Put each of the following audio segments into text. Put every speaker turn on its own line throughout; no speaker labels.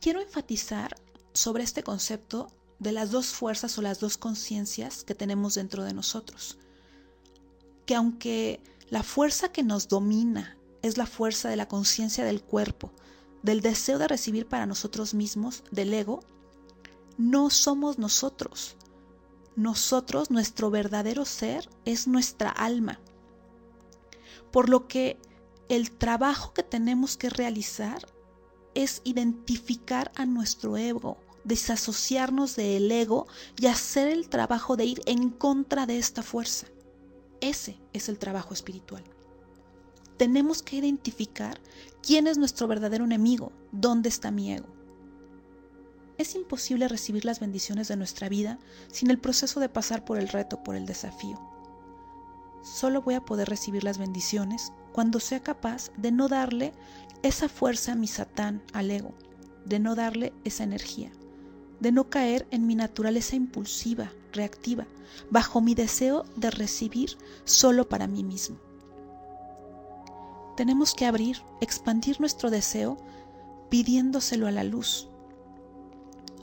quiero enfatizar sobre este concepto de las dos fuerzas o las dos conciencias que tenemos dentro de nosotros. Que aunque la fuerza que nos domina es la fuerza de la conciencia del cuerpo, del deseo de recibir para nosotros mismos, del ego, no somos nosotros. Nosotros, nuestro verdadero ser, es nuestra alma. Por lo que el trabajo que tenemos que realizar es identificar a nuestro ego, desasociarnos del ego y hacer el trabajo de ir en contra de esta fuerza. Ese es el trabajo espiritual. Tenemos que identificar quién es nuestro verdadero enemigo, dónde está mi ego. Es imposible recibir las bendiciones de nuestra vida sin el proceso de pasar por el reto, por el desafío. Solo voy a poder recibir las bendiciones cuando sea capaz de no darle esa fuerza a mi satán, al ego, de no darle esa energía, de no caer en mi naturaleza impulsiva, reactiva, bajo mi deseo de recibir solo para mí mismo. Tenemos que abrir, expandir nuestro deseo pidiéndoselo a la luz,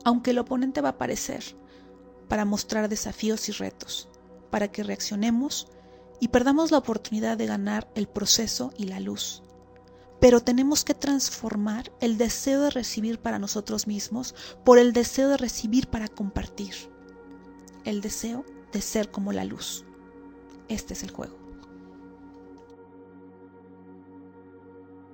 aunque el oponente va a aparecer para mostrar desafíos y retos, para que reaccionemos y perdamos la oportunidad de ganar el proceso y la luz. Pero tenemos que transformar el deseo de recibir para nosotros mismos por el deseo de recibir para compartir. El deseo de ser como la luz. Este es el juego.